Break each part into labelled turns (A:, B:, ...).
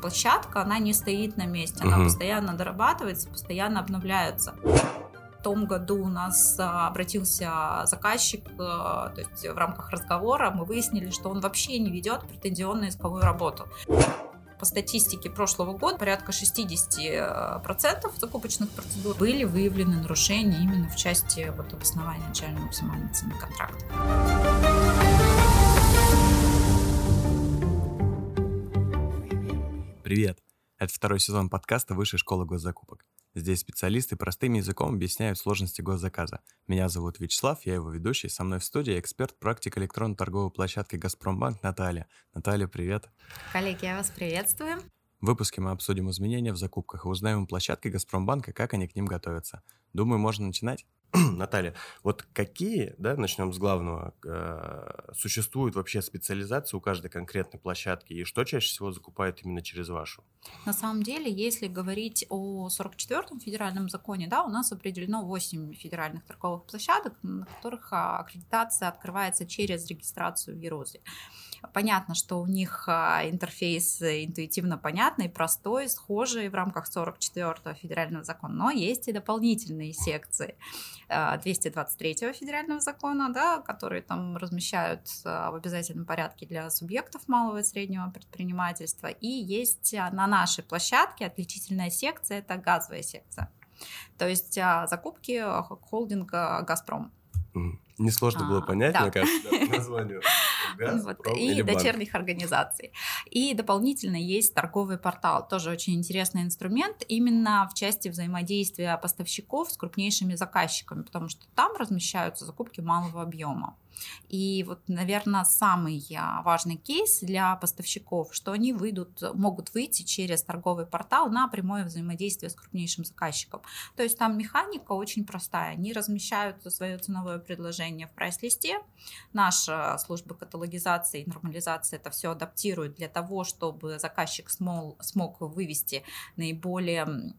A: площадка, она не стоит на месте, она угу. постоянно дорабатывается, постоянно обновляется. В том году у нас а, обратился заказчик, а, то есть в рамках разговора мы выяснили, что он вообще не ведет претензионную исковую работу по статистике прошлого года порядка 60% закупочных процедур были выявлены нарушения именно в части вот, обоснования начальной максимальной цены контракта.
B: Привет! Это второй сезон подкаста Высшей школы госзакупок. Здесь специалисты простым языком объясняют сложности госзаказа. Меня зовут Вячеслав, я его ведущий. Со мной в студии эксперт практик электронной торговой площадки «Газпромбанк» Наталья. Наталья, привет.
A: Коллеги, я вас приветствую.
B: В выпуске мы обсудим изменения в закупках и узнаем у площадки «Газпромбанка», как они к ним готовятся. Думаю, можно начинать.
C: Наталья, вот какие, да, начнем с главного, э, существует вообще специализация у каждой конкретной площадки и что чаще всего закупают именно через вашу?
A: На самом деле, если говорить о 44-м федеральном законе, да, у нас определено 8 федеральных торговых площадок, на которых а, аккредитация открывается через регистрацию в ЕРОЗе. Понятно, что у них а, интерфейс интуитивно понятный, простой, схожий в рамках 44-го федерального закона, но есть и дополнительные секции 223-го а, федерального закона, да, которые там размещают в обязательном порядке для субъектов малого и среднего предпринимательства. И есть на нашей площадке отличительная секция, это газовая секция. То есть закупки холдинга «Газпром».
C: Несложно а, было понять, да. мне кажется, да, названию.
A: Газ, вот, и дочерних банк. организаций. И дополнительно есть торговый портал, тоже очень интересный инструмент, именно в части взаимодействия поставщиков с крупнейшими заказчиками, потому что там размещаются закупки малого объема. И вот, наверное, самый а, важный кейс для поставщиков, что они выйдут, могут выйти через торговый портал на прямое взаимодействие с крупнейшим заказчиком. То есть там механика очень простая. Они размещают свое ценовое предложение в прайс-листе. Наша служба каталогизации и нормализации это все адаптирует для того, чтобы заказчик смог, смог вывести наиболее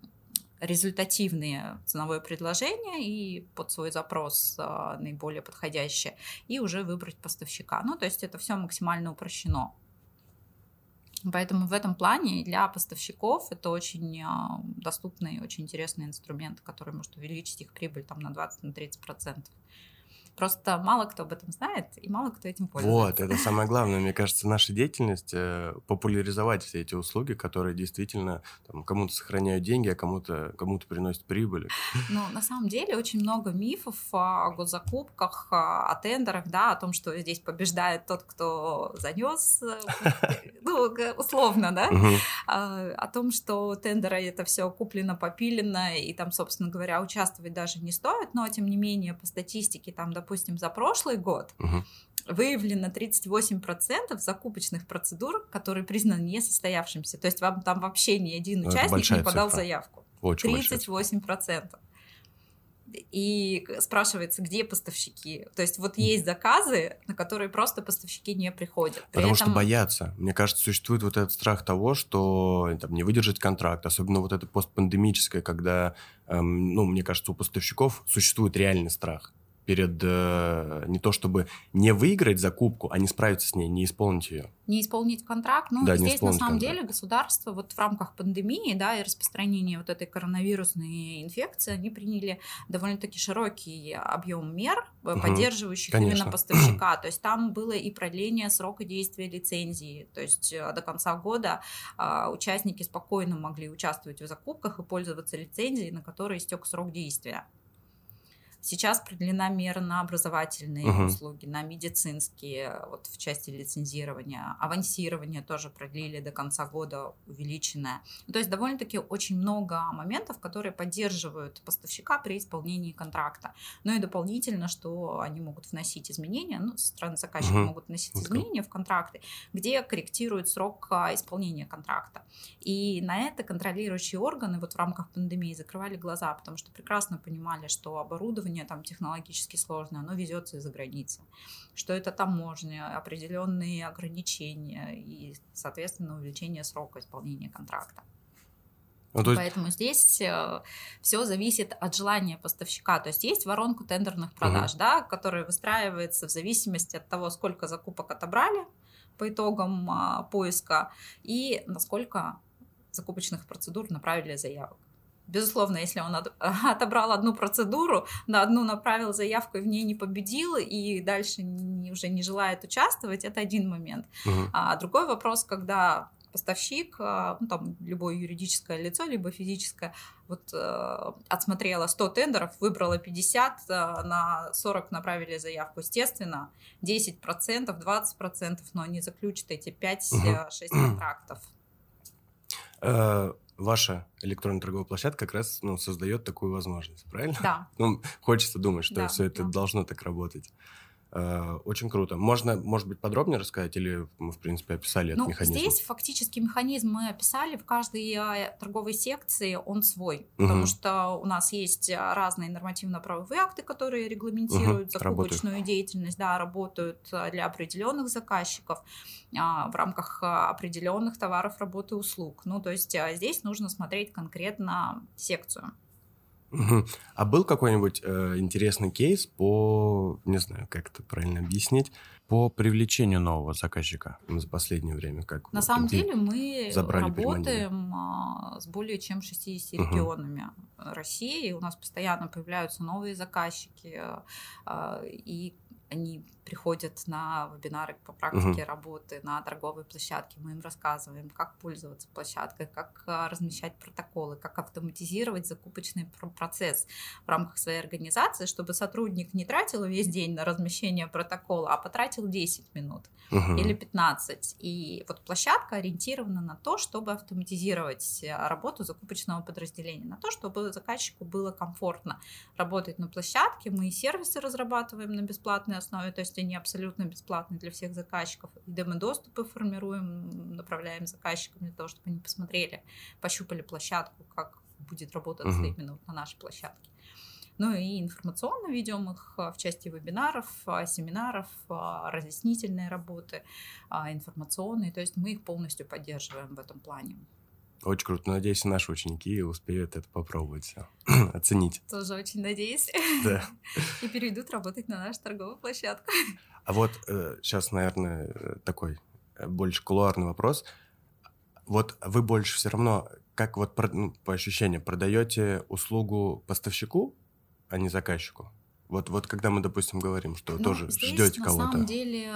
A: результативные ценовое предложение и под свой запрос а, наиболее подходящее, и уже выбрать поставщика. Ну, то есть это все максимально упрощено. Поэтому в этом плане для поставщиков это очень а, доступный, очень интересный инструмент, который может увеличить их прибыль там, на 20-30%. Просто мало кто об этом знает, и мало кто этим пользуется.
C: Вот, это самое главное. Мне кажется, наша деятельность э, популяризовать все эти услуги, которые действительно там, кому-то сохраняют деньги, а кому-то кому приносят прибыль.
A: Ну, на самом деле, очень много мифов о госзакупках, о тендерах, да, о том, что здесь побеждает тот, кто занес, э, ну, условно, да, а, о том, что тендеры это все куплено, попилено, и там, собственно говоря, участвовать даже не стоит, но, тем не менее, по статистике, там, допустим, за прошлый год угу. выявлено 38% закупочных процедур, которые признаны несостоявшимся. То есть вам там вообще ни один участник не подал цифра. заявку.
C: Очень
A: 38%. И спрашивается, где поставщики. То есть вот есть заказы, на которые просто поставщики не приходят.
C: При Потому этом... что боятся. Мне кажется, существует вот этот страх того, что там, не выдержать контракт, особенно вот это постпандемическое, когда, эм, ну, мне кажется, у поставщиков существует реальный страх перед э, не то чтобы не выиграть закупку, а не справиться с ней, не исполнить ее.
A: Не исполнить контракт. Ну, да, здесь на самом контракт. деле государство вот в рамках пандемии, да, и распространения вот этой коронавирусной инфекции, они приняли довольно-таки широкий объем мер, угу, поддерживающих конечно. именно поставщика. То есть там было и продление срока действия лицензии. То есть э, до конца года а, участники спокойно могли участвовать в закупках и пользоваться лицензией, на которой истек срок действия. Сейчас продлена мера на образовательные uh-huh. услуги, на медицинские, вот в части лицензирования. Авансирование тоже продлили до конца года, увеличенное. То есть довольно-таки очень много моментов, которые поддерживают поставщика при исполнении контракта. Ну и дополнительно, что они могут вносить изменения, ну, со стороны заказчика uh-huh. могут вносить okay. изменения в контракты, где корректируют срок а, исполнения контракта. И на это контролирующие органы вот в рамках пандемии закрывали глаза, потому что прекрасно понимали, что оборудование оборудование там технологически сложное, оно везется из-за границы, что это таможня, определенные ограничения и, соответственно, увеличение срока исполнения контракта. Ну, есть... Поэтому здесь э, все зависит от желания поставщика. То есть есть воронку тендерных продаж, угу. да, которая выстраивается в зависимости от того, сколько закупок отобрали по итогам а, поиска и насколько закупочных процедур направили заявок. Безусловно, если он отобрал одну процедуру, на одну направил заявку и в ней не победил, и дальше не, уже не желает участвовать, это один момент. Угу. А другой вопрос, когда поставщик, а, ну, там, любое юридическое лицо, либо физическое, вот э, отсмотрела 100 тендеров, выбрала 50, э, на 40 направили заявку. Естественно, 10%, 20%, но они заключат эти 5-6 угу. контрактов.
C: Ваша электронная торговая площадка как раз ну, создает такую возможность, правильно?
A: Да.
C: Ну, хочется думать, что да, все это да. должно так работать. Э, очень круто. Можно, может быть, подробнее рассказать, или мы, в принципе, описали
A: ну,
C: этот механизм?
A: Здесь фактически механизм мы описали. В каждой э, торговой секции он свой, угу. потому что у нас есть э, разные нормативно-правовые акты, которые регламентируют угу. закупочную работают. деятельность, да, работают для определенных заказчиков а, в рамках определенных товаров, работы, услуг. Ну, то есть здесь нужно смотреть конкретно секцию.
C: Угу. А был какой-нибудь э, интересный кейс по, не знаю, как это правильно объяснить, по привлечению нового заказчика за последнее время? Как
A: На самом деле мы работаем а, с более чем 60 угу. регионами России. У нас постоянно появляются новые заказчики, а, и они приходят на вебинары по практике uh-huh. работы на торговой площадке, мы им рассказываем, как пользоваться площадкой, как а, размещать протоколы, как автоматизировать закупочный процесс в рамках своей организации, чтобы сотрудник не тратил весь день на размещение протокола, а потратил 10 минут uh-huh. или 15. И вот площадка ориентирована на то, чтобы автоматизировать а, работу закупочного подразделения, на то, чтобы заказчику было комфортно работать на площадке. Мы и сервисы разрабатываем на бесплатной основе, то есть они абсолютно бесплатные для всех заказчиков. И демо-доступы формируем, направляем заказчикам для того, чтобы они посмотрели, пощупали площадку, как будет работать uh-huh. именно на нашей площадке. Ну и информационно ведем их в части вебинаров, семинаров, разъяснительной работы, информационной. То есть мы их полностью поддерживаем в этом плане.
C: Очень круто. Надеюсь, наши ученики успеют это попробовать все, оценить.
A: Тоже очень надеюсь.
C: Да.
A: И перейдут работать на нашу торговую площадку.
C: А вот э, сейчас, наверное, такой э, больше кулуарный вопрос. Вот вы больше все равно, как вот ну, по ощущениям, продаете услугу поставщику, а не заказчику? Вот, вот когда мы, допустим, говорим, что ну, тоже ждете кого-то. На
A: самом деле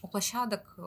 A: у площадок э,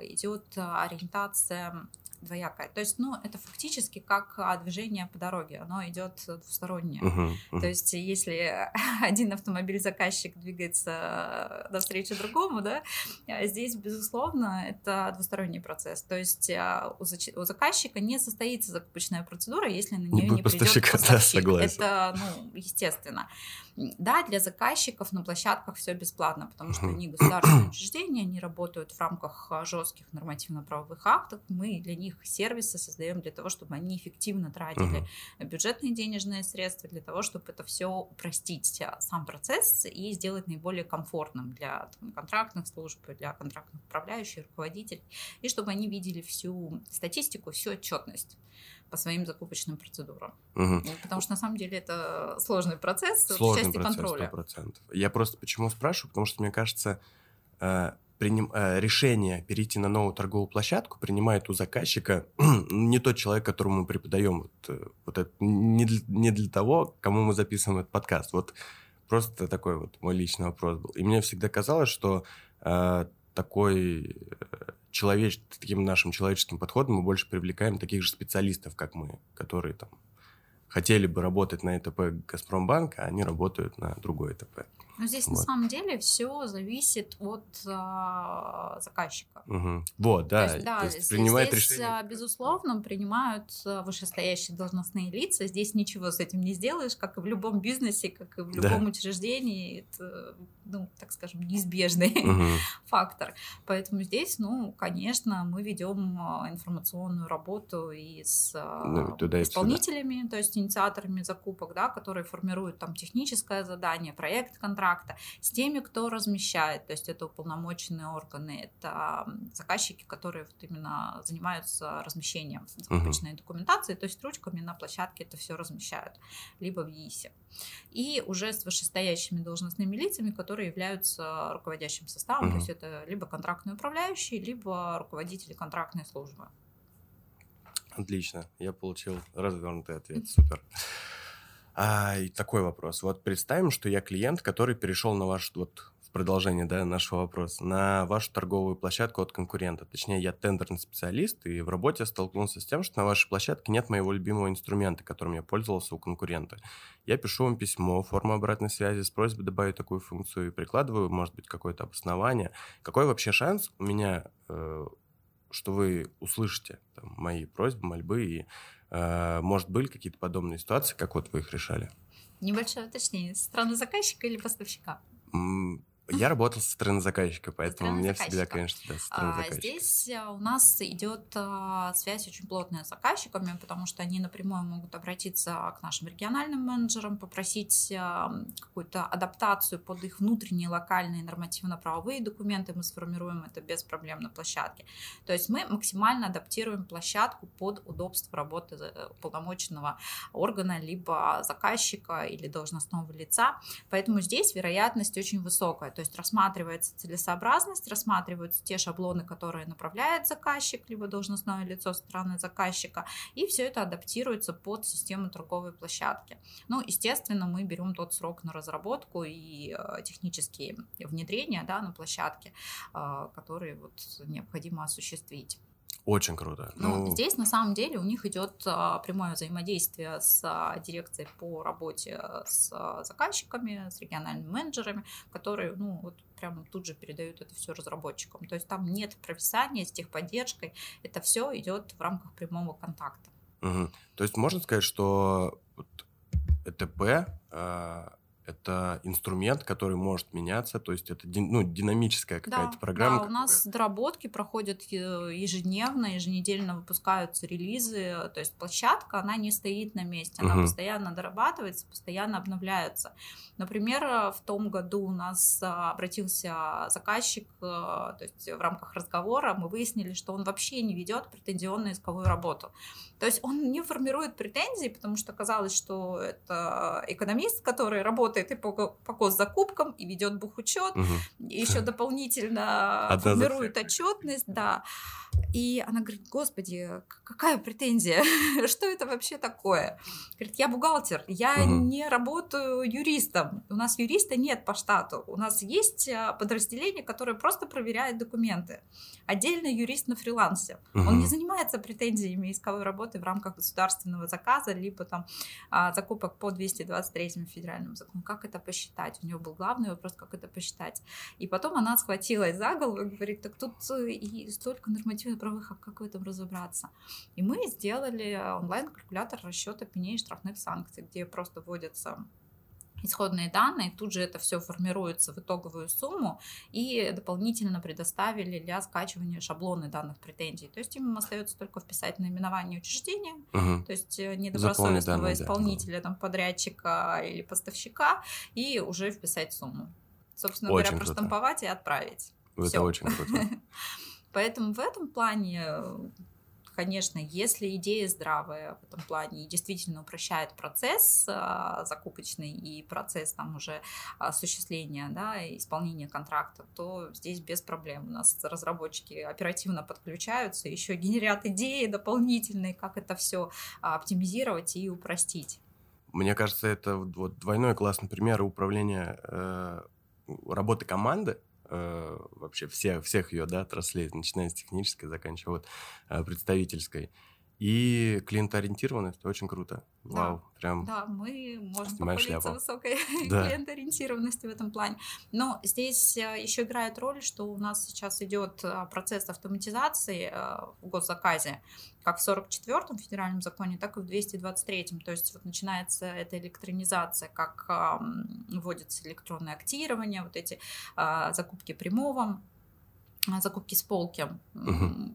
A: идет ориентация двоякое. То есть, ну, это фактически как а, движение по дороге, оно идет двустороннее. Uh-huh, uh-huh. То есть, если один автомобиль заказчик двигается навстречу другому, да, а здесь, безусловно, это двусторонний процесс. То есть, а, у, заказчика не состоится закупочная процедура, если на нее не, не придет поставщик. Да, согласен. Это, ну, естественно. Да, для заказчиков на площадках все бесплатно, потому что они государственные учреждения, они работают в рамках жестких нормативно-правовых актов. Мы для них сервисы создаем для того, чтобы они эффективно тратили бюджетные денежные средства, для того, чтобы это все упростить а, сам процесс и сделать наиболее комфортным для там, контрактных служб, для контрактных управляющих, руководителей, и чтобы они видели всю статистику, всю отчетность по своим закупочным процедурам. Угу. Потому что на самом деле это сложный процесс сложный в части процесс, контроля.
C: 100%. Я просто почему спрашиваю, потому что мне кажется, э, приним, э, решение перейти на новую торговую площадку принимает у заказчика не тот человек, которому мы преподаем вот, э, вот это, не, для, не для того, кому мы записываем этот подкаст. Вот просто такой вот мой личный вопрос был. И мне всегда казалось, что э, такой человеч... таким нашим человеческим подходом мы больше привлекаем таких же специалистов, как мы, которые там хотели бы работать на ЭТП Газпромбанка, они работают на другой ЭТП.
A: Но здесь вот. на самом деле все зависит от а, заказчика.
C: Угу. Вот, да.
A: То есть, да, то есть принимает здесь, решение. А, безусловно, принимают а, вышестоящие должностные лица. Здесь ничего с этим не сделаешь, как и в любом бизнесе, как и в любом да. учреждении. Это, ну, так скажем, неизбежный угу. фактор. Поэтому здесь, ну, конечно, мы ведем информационную работу и с ну, исполнителями, то есть инициаторами закупок, да, которые формируют там техническое задание, проект контракта с теми, кто размещает, то есть это уполномоченные органы, это заказчики, которые вот именно занимаются размещением закупочной uh-huh. документации, то есть ручками на площадке это все размещают, либо в ИИСе. И уже с вышестоящими должностными лицами, которые являются руководящим составом, uh-huh. то есть это либо контрактные управляющие, либо руководители контрактной службы.
C: Отлично, я получил развернутый ответ, супер. А, и такой вопрос. Вот представим, что я клиент, который перешел на ваш вот продолжение да, нашего вопроса, на вашу торговую площадку от конкурента. Точнее, я тендерный специалист, и в работе столкнулся с тем, что на вашей площадке нет моего любимого инструмента, которым я пользовался у конкурента. Я пишу вам письмо, форму обратной связи с просьбой добавить такую функцию и прикладываю, может быть, какое-то обоснование. Какой вообще шанс у меня, э, что вы услышите там, мои просьбы, мольбы, и, э, может, были какие-то подобные ситуации, как вот вы их решали?
A: Небольшое уточнение. Страна заказчика или поставщика?
C: Я работал со стороны заказчика, поэтому у меня всегда, конечно, да, со стороны
A: а, заказчика. Здесь э, у нас идет а, связь очень плотная с заказчиками, потому что они напрямую могут обратиться к нашим региональным менеджерам, попросить а, какую-то адаптацию под их внутренние локальные нормативно-правовые документы. Мы сформируем это без проблем на площадке. То есть мы максимально адаптируем площадку под удобство работы э, полномоченного органа, либо заказчика или должностного лица. Поэтому здесь вероятность очень высокая. То есть рассматривается целесообразность, рассматриваются те шаблоны, которые направляет заказчик, либо должностное лицо стороны заказчика, и все это адаптируется под систему торговой площадки. Ну, естественно, мы берем тот срок на разработку и э, технические внедрения да, на площадке, э, которые вот необходимо осуществить.
C: Очень круто.
A: Ну, ну, здесь на самом деле у них идет а, прямое взаимодействие с а, дирекцией по работе с а, заказчиками, с региональными менеджерами, которые, ну, вот прямо тут же передают это все разработчикам. То есть там нет провисания с техподдержкой, это все идет в рамках прямого контакта.
C: Угу. То есть можно сказать, что ЭТП это инструмент, который может меняться, то есть это ну, динамическая какая-то
A: да,
C: программа.
A: Да, у нас доработки проходят э, ежедневно, еженедельно выпускаются релизы, то есть площадка, она не стоит на месте, она угу. постоянно дорабатывается, постоянно обновляется. Например, в том году у нас а, обратился заказчик, э, то есть в рамках разговора мы выяснили, что он вообще не ведет претензионную исковую работу. То есть он не формирует претензий, потому что казалось, что это экономист, который работает и по, по госзакупкам, и ведет бухучет, угу. и еще дополнительно Одна формирует отчетность, да. И она говорит, господи, какая претензия? Что это вообще такое? Говорит, я бухгалтер, я угу. не работаю юристом. У нас юриста нет по штату. У нас есть а, подразделение, которое просто проверяет документы. Отдельно юрист на фрилансе. Угу. Он не занимается претензиями исковой работы в рамках государственного заказа, либо там а, закупок по 223 федеральному закону. Как это посчитать? У него был главный вопрос, как это посчитать. И потом она схватилась за голову и говорит, так тут э, и столько нормативных правовых, а как в этом разобраться? И мы сделали онлайн-калькулятор расчета пеней и штрафных санкций, где просто вводятся исходные данные, тут же это все формируется в итоговую сумму и дополнительно предоставили для скачивания шаблоны данных претензий. То есть им остается только вписать наименование учреждения, угу. то есть э, недобросовестного данные, исполнителя, да. там, подрядчика или поставщика, и уже вписать сумму. Собственно очень говоря, круто. проштамповать и отправить.
C: Это Всё. очень круто.
A: Поэтому в этом плане конечно, если идея здравая в этом плане и действительно упрощает процесс а, закупочный и процесс там уже осуществления, да, исполнения контракта, то здесь без проблем. У нас разработчики оперативно подключаются, еще генерят идеи дополнительные, как это все оптимизировать и упростить.
C: Мне кажется, это вот двойной классный пример управления э, работы команды, э, вообще все, всех ее да, отраслей, начиная с технической, заканчивая вот, э, представительской. И клиентоориентированность это очень круто. Да, Вау, прям.
A: Да, мы можем похвалиться высокой да. клиентоориентированностью в этом плане. Но здесь э, еще играет роль, что у нас сейчас идет э, процесс автоматизации э, в госзаказе, как в 44-м федеральном законе, так и в 223-м. То есть вот начинается эта электронизация, как вводится электронное актирование, вот эти закупки прямого закупки с полки угу.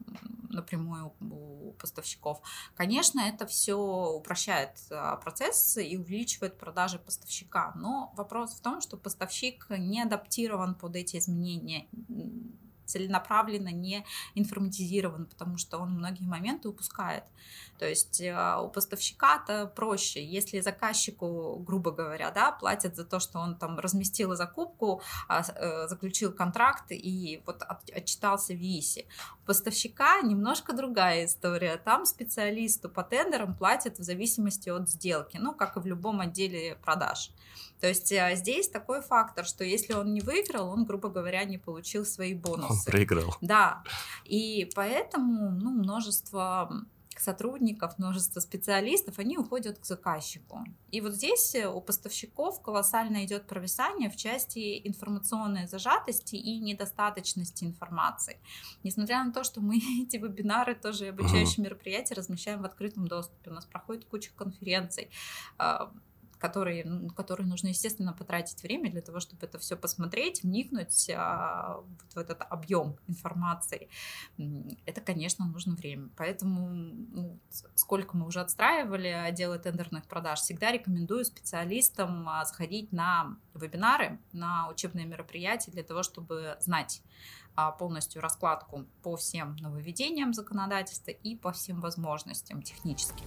A: напрямую у поставщиков. Конечно, это все упрощает а, процесс и увеличивает продажи поставщика, но вопрос в том, что поставщик не адаптирован под эти изменения целенаправленно не информатизирован, потому что он многие моменты упускает. То есть э, у поставщика-то проще, если заказчику, грубо говоря, да, платят за то, что он там разместил закупку, а, э, заключил контракт и вот отчитался в ВИСе. У поставщика немножко другая история. Там специалисту по тендерам платят в зависимости от сделки, ну, как и в любом отделе продаж. То есть э, здесь такой фактор, что если он не выиграл, он, грубо говоря, не получил свои бонусы. Он
C: проиграл.
A: Да. И поэтому ну, множество сотрудников, множество специалистов, они уходят к заказчику. И вот здесь э, у поставщиков колоссально идет провисание в части информационной зажатости и недостаточности информации. Несмотря на то, что мы эти вебинары, тоже обучающие мероприятия размещаем в открытом доступе, у нас проходит куча конференций, а, которые, ну, которые нужно, естественно, потратить время для того, чтобы это все посмотреть, вникнуть а, вот в этот объем информации. Это, конечно, нужно время. Поэтому ну, сколько мы уже отстраивали отделы тендерных продаж, всегда рекомендую специалистам а, заходить на вебинары, на учебные мероприятия для того, чтобы знать а, полностью раскладку по всем нововведениям законодательства и по всем возможностям техническим.